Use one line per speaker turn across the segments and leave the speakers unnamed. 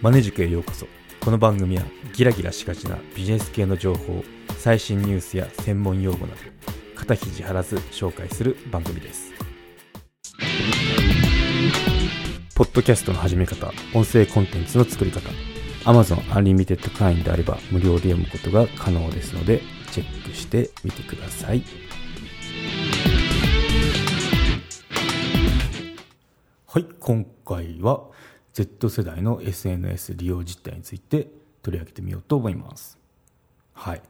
マネ塾へようこそ。この番組はギラギラしがちなビジネス系の情報最新ニュースや専門用語など肩肘張らず紹介する番組です。ポッドキャストの始め方音声コンテンツの作り方 Amazon Unlimited 会員であれば無料で読むことが可能ですのでチェックしてみてください。はい今回は Z 世代の SNS 利用実態について取り上げてみようと思います。はい。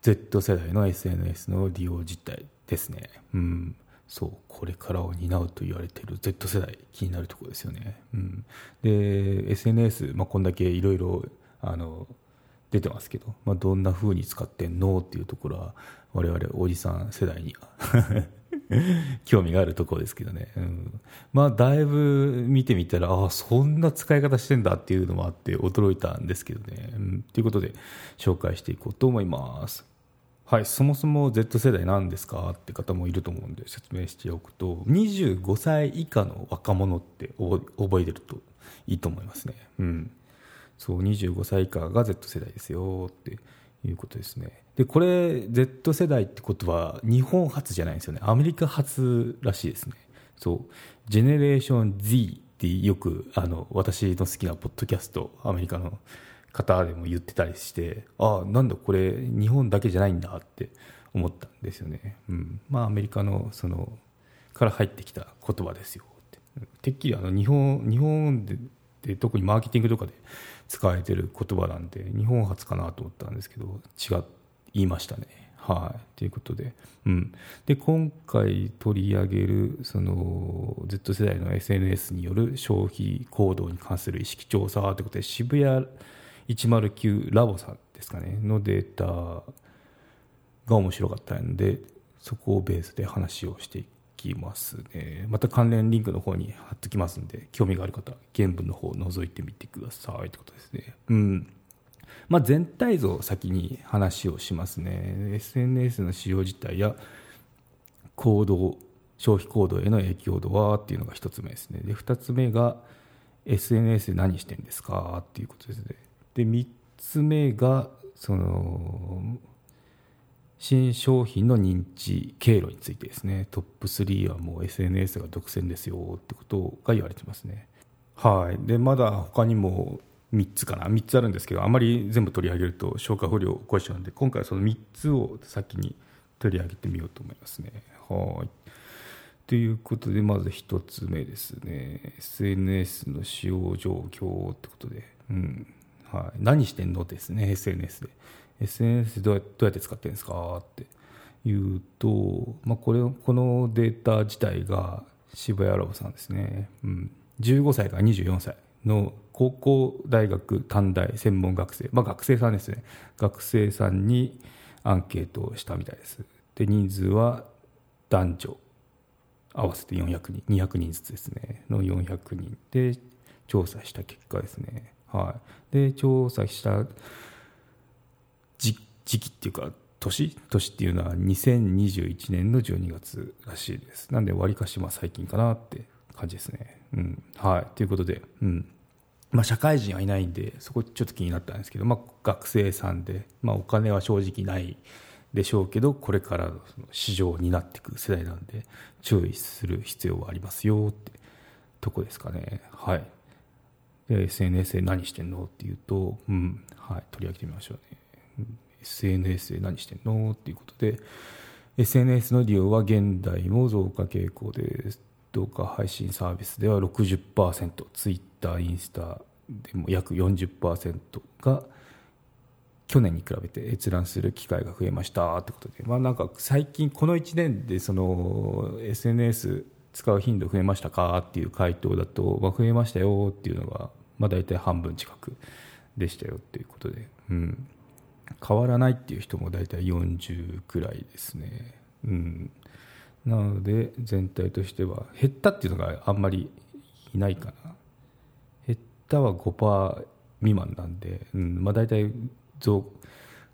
Z 世代の SNS の利用実態ですね。うん。そうこれからを担うと言われている Z 世代気になるところですよね、うん、で SNS、まあ、こんだけいろいろあの出てますけど、まあ、どんな風に使ってんのっていうところは我々おじさん世代には 興味があるところですけどね、うん、まあだいぶ見てみたらああそんな使い方してんだっていうのもあって驚いたんですけどね、うん、ということで紹介していこうと思います。はい。そもそも Z 世代なんですかって方もいると思うんで説明しておくと25歳以下の若者って覚えてるといいと思いますね。うん。そう25歳以下が Z 世代ですよって。いうことですね。でこれ Z 世代ってことは日本初じゃないんですよね。アメリカ初らしいですね。そう。ジェネレーション Z ってよくあの私の好きなポッドキャストアメリカの方でも言ってたりしてああなんだこれ日本だけじゃないんだって思ったんですよね、うん、まあアメリカのそのから入ってきた言葉ですよって。てっきりあの日本日本でで特にマーケティングとかで使われてる言葉なんで日本初かなと思ったんですけど違いましたね。はい、ということで,、うん、で今回取り上げるその Z 世代の SNS による消費行動に関する意識調査ということで渋谷109ラボさんですかねのデータが面白かったのでそこをベースで話をしていきますね。また関連リンクの方に貼っておきますんで興味がある方原文の方を覗いてみてくださいってことですね。うん。まあ、全体像を先に話をしますね。SNS の使用実態や行動消費行動への影響度はっていうのが1つ目ですね。で2つ目が SNS で何してるんですかっていうことですね。で3つ目がその新商品の認知経路についてですね。トップ3はもう SNS が独占ですよってことが言われてますね。はい。でまだ他にも3つかな。3つあるんですけどあまり全部取り上げると消化不良を起こしちゃうので今回はその3つを先に取り上げてみようと思いますね。はい。ということでまず1つ目ですね。SNS の使用状況ってことで、うん。はい、何してんの？ですね。SNS で。SNS どうやって使ってるんですかっていうと、まあ、これこのデータ自体が渋谷ラボさんですね、うん、15歳から24歳の高校大学短大専門学生、まあ、学生さんですね。学生さんにアンケートをしたみたいです。で人数は男女合わせて400人。200人ずつですね。の400人で調査した結果ですね。はい。で調査した時期っていうか年？年っていうのは2021年の12月らしいです。なんでわりかしまあ最近かなって感じですね。うん。はい。ということでうん。まあ、社会人はいないんでそこちょっと気になったんですけど、まあ、学生さんで、まあ、お金は正直ないでしょうけどこれからの市場になっていく世代なんで注意する必要はありますよってとこですかね。はい。で SNS で何してんの？っていうと、うん。はい、取り上げてみましょうね。SNS で何してんの？っていうことで SNS の利用は現代も増加傾向です。動画配信サービスでは 60%Twitter、インスタでも約40%が去年に比べて閲覧する機会が増えました。ってことで、まあ、なんか最近この1年でその SNS 使う頻度増えましたか？っていう回答だと、まあ、増えましたよ。っていうのが、まあ、大体半分近くでしたよ。っていうことで、うん、変わらないっていう人も大体40くらいですね。うん。なので全体としては減ったっていうのがあんまりいないかな。減ったは5%未満なんで、うん。まあ、大体増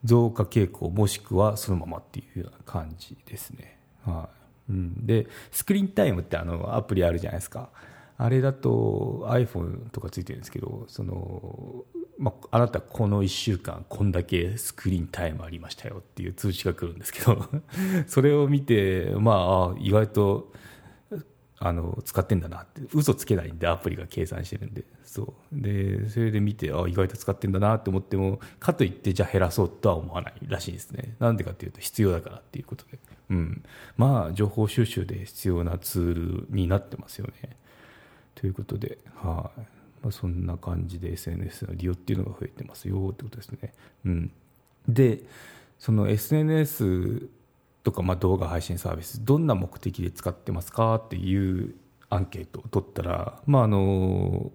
増加傾向もしくはそのままっていうような感じですね、はい。うん、でスクリーンタイムってあのアプリあるじゃないですか。あれだと iPhone とかついてるんですけどその、まあ、あなたこの1週間こんだけスクリーンタイムありましたよっていう通知が来るんですけど それを見てまあ意外とあの使ってんだなって嘘つけないんでアプリが計算してるんで。そう。でそれで見てあ意外と使ってんだなって思ってもかといってじゃあ減らそうとは思わないらしいですね。なんでかっていうと必要だからっていうことで、うん、まあ情報収集で必要なツールになってますよね。ということではい、まあ、そんな感じで SNS の利用っていうのが増えてますよってことですね、うん、でその SNS とか、まあ、動画配信サービスどんな目的で使ってますかっていうアンケートを取ったら、まあ、あの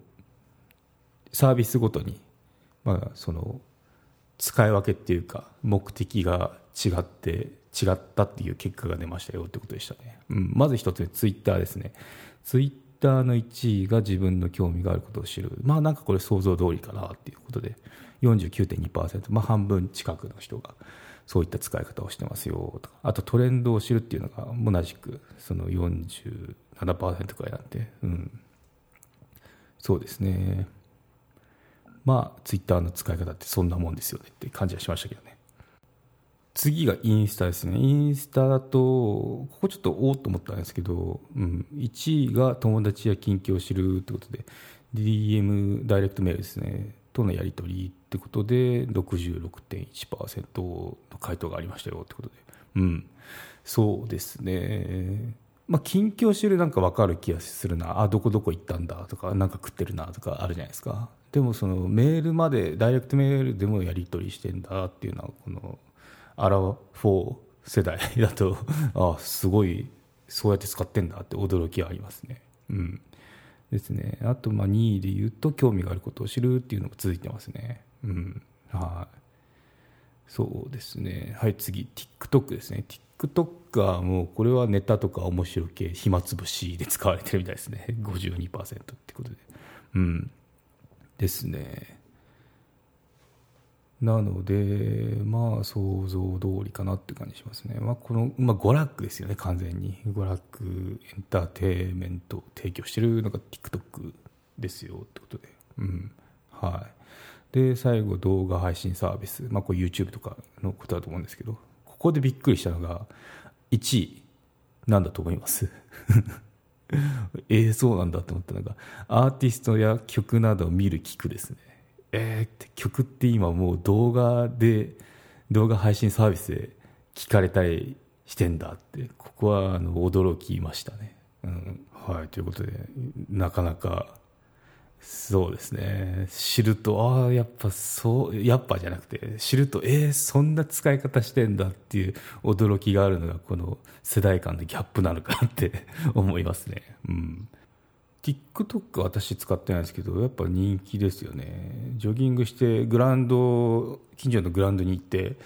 サービスごとに、まあ、その使い分けっていうか目的が違って違ったっていう結果が出ましたよってことでしたね、うん、まず一つツイッターですね。ツイッターの1位が自分の興味があることを知る。まあなんかこれ想像通りかなっていうことで。49.2%、まあ、半分近くの人がそういった使い方をしてますよとか。あとトレンドを知るっていうのが同じくその47%くらいなんで、うん、そうですね。まあツイッターの使い方ってそんなもんですよねって感じはしましたけどね。次がインスタですね。インスタだとここちょっとおおと思ったんですけど、うん、1位が友達や近況を知るってことで DM ダイレクトメールですね。とのやり取りってことで66.1%の回答がありましたよってことで。うん。そうですね。まあ近況を知るなんか分かる気がするな。あどこどこ行ったんだとかなんか食ってるなとかあるじゃないですか。でもそのメールまでダイレクトメールでもやり取りしてんだっていうのはこのアラフォー世代だと あすごいそうやって使ってんだって驚きはありますね。うん。ですね。あとまあ2位で言うと興味があることを知るっていうのが続いてますね。うん。はい。そうですね。はい次。TikTok ですね。TikTok はもうこれはネタとか面白系暇つぶしで使われてるみたいですね。52%ってことで。うん。ですね。なので、まあ、想像通りかなって感じしますね。まあ、この、まあ、娯楽ですよね、完全に。娯楽、エンターテインメント提供してるのが TikTok ですよってことで。うん。はい。で、最後、動画配信サービス。まあ、これ YouTube とかのことだと思うんですけど、ここでびっくりしたのが、1位、なんだと思います？ええ、そうなんだって思ったのが、アーティストや曲などを見る、聞くですね。えー、って曲って今もう動画で動画配信サービスで聞かれたりしてんだってここはあの驚きましたね、うん、はいということでなかなかそうですね。知るとああやっぱそうやっぱじゃなくて知るとえー、そんな使い方してんだっていう驚きがあるのがこの世代間のギャップなのかなって思いますね。うん。TikTok 私使ってないですけどやっぱ人気ですよね。ジョギングしてグラウンド近所のグラウンドに行って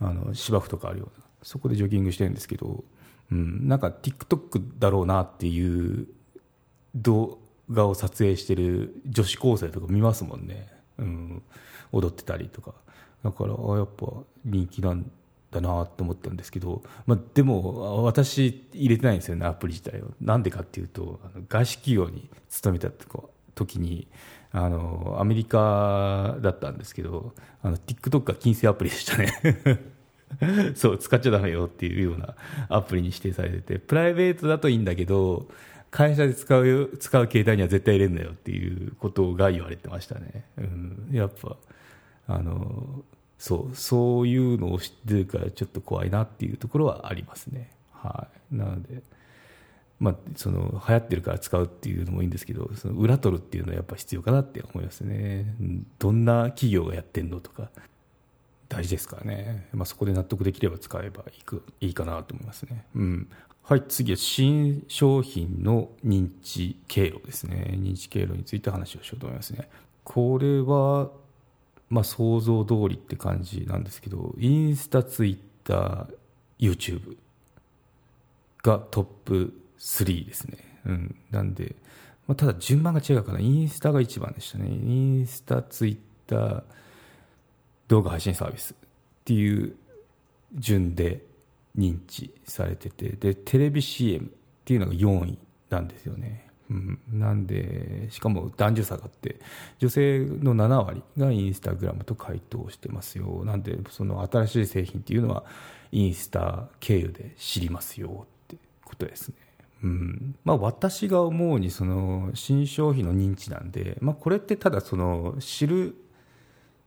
あの芝生とかあるようなそこでジョギングしてるんですけど、うん、なんか TikTok だろうなっていう動画を撮影してる女子高生とか見ますもんね、うん、踊ってたりとか。だからやっぱ人気なんだなと思ったんですけど、まあ、でも私入れてないんですよねアプリ自体を。なんでかっていうとあの外資企業に勤めた時にあのアメリカだったんですけどあの TikTok が禁制アプリでしたね。そう使っちゃだめよっていうようなアプリに指定されててプライベートだといいんだけど会社で使う使う携帯には絶対入れんだよっていうことが言われてましたね、うん、やっぱあのそうそういうのを知ってるからちょっと怖いなっていうところはありますね。はい、なので、まあ、その流行ってるから使うっていうのもいいんですけどその裏取るっていうのはやっぱ必要かなって思いますね。どんな企業がやってんのとか大事ですからね、まあ、そこで納得できれば使えばいくいいかなと思いますね。うんはい、次は新商品の認知経路ですね。認知経路について話をしようと思いますね。これはまあ、想像通りって感じなんですけどインスタツイッター YouTube がトップ3ですね、うん、なんで、まあ、ただ順番が違うかなインスタが1番でしたね。インスタツイッター動画配信サービスっていう順で認知されててでテレビ CM っていうのが4位なんですよね。うん、なんでしかも男女差があって女性の7割がインスタグラムと回答してますよ。なんでその新しい製品っていうのはインスタ経由で知りますよってことですね。うん。まあ、私が思うにその新商品の認知なんで、まあ、これってただその知る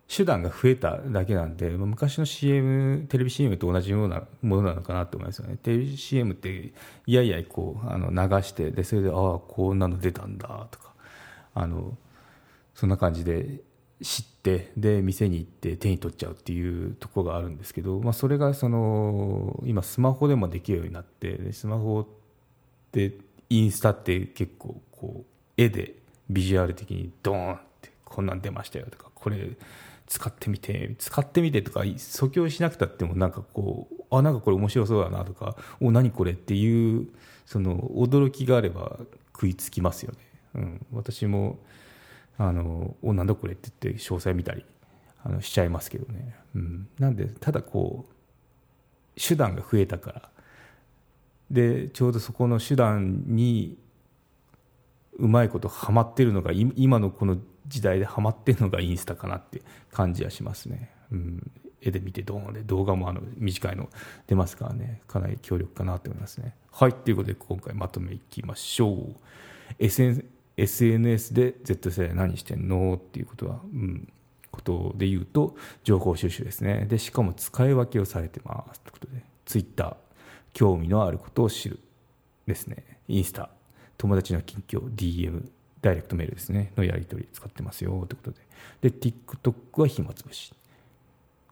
手段が増えただけなんで、昔の CM、テレビ CM と同じようなものなのかなと思いますよね。テレビ CM って、いやいやこうあの流して、でそれで、ああ、こんなの出たんだとか、あのそんな感じで知って、で、店に行って手に取っちゃうっていうところがあるんですけど、まあ、それがその今、スマホでもできるようになって、スマホでインスタって結構こう絵でビジュアル的にドーンってこんなん出ましたよとか、これ、使ってみて使ってみてとか訴求しなくたってもなんかこうあなんかこれ面白そうだなとかお何これっていうその驚きがあれば食いつきますよね、うん、私もあのおなんだこれって言って詳細見たりあのしちゃいますけどね、うん、なんでただこう手段が増えたから。でちょうどそこの手段にうまいことはまってるのが今のこの時代でハマってるのがインスタかなって感じはしますね。うん、絵で見てどうで動画もあの短いの出ますからねかなり強力かなと思いますね。はいということで今回まとめいきましょう。SN SNS で Z 世代何してんのっていうことは、うん、ことで言うと情報収集ですねでしかも使い分けをされてますということで Twitter 興味のあることを知るですねインスタ友達の近況 DM ダイレクトメールですね、のやり取り使ってますよということで。で、TikTok は暇つぶし。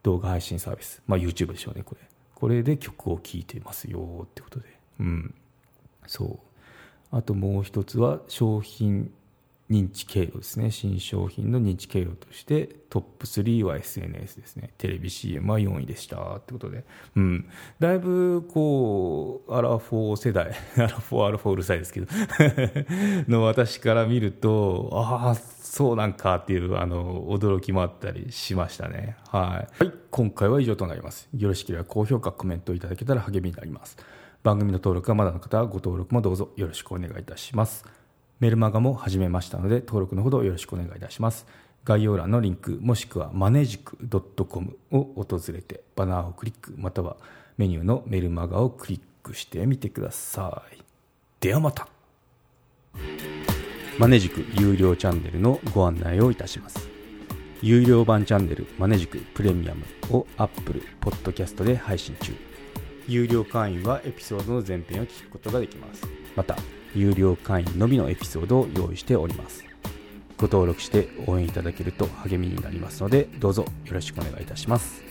動画配信サービス。まあ YouTube でしょうね、これ。これで曲を聴いてますよってことで。うん。そう。あともう一つは商品認知経路ですね。新商品の認知経路としてトップ3は SNS ですね。テレビ CM は4位でした。ってことで、うん、だいぶこうアラフォー世代。アラフォーアラフォーうるさいですけど。の私から見るとああそうなんかっていうあの驚きもあったりしましたね、はい、はい、今回は以上となります。よろしければ高評価コメントいただけたら励みになります。番組の登録がまだの方はご登録もどうぞよろしくお願いいたします。メルマガも始めましたので登録のほどよろしくお願いいたします。概要欄のリンクもしくはマネジク .com を訪れてバナーをクリックまたはメニューのメルマガをクリックしてみてください。ではまたマネジク有料チャンネルのご案内をいたします有料版チャンネルマネジクプレミアムを Apple Podcast で配信中。有料会員はエピソードの前編を聞くことができます。また有料会員のみのエピソードを用意しております。ご登録して応援いただけると励みになりますのでどうぞよろしくお願いいたします。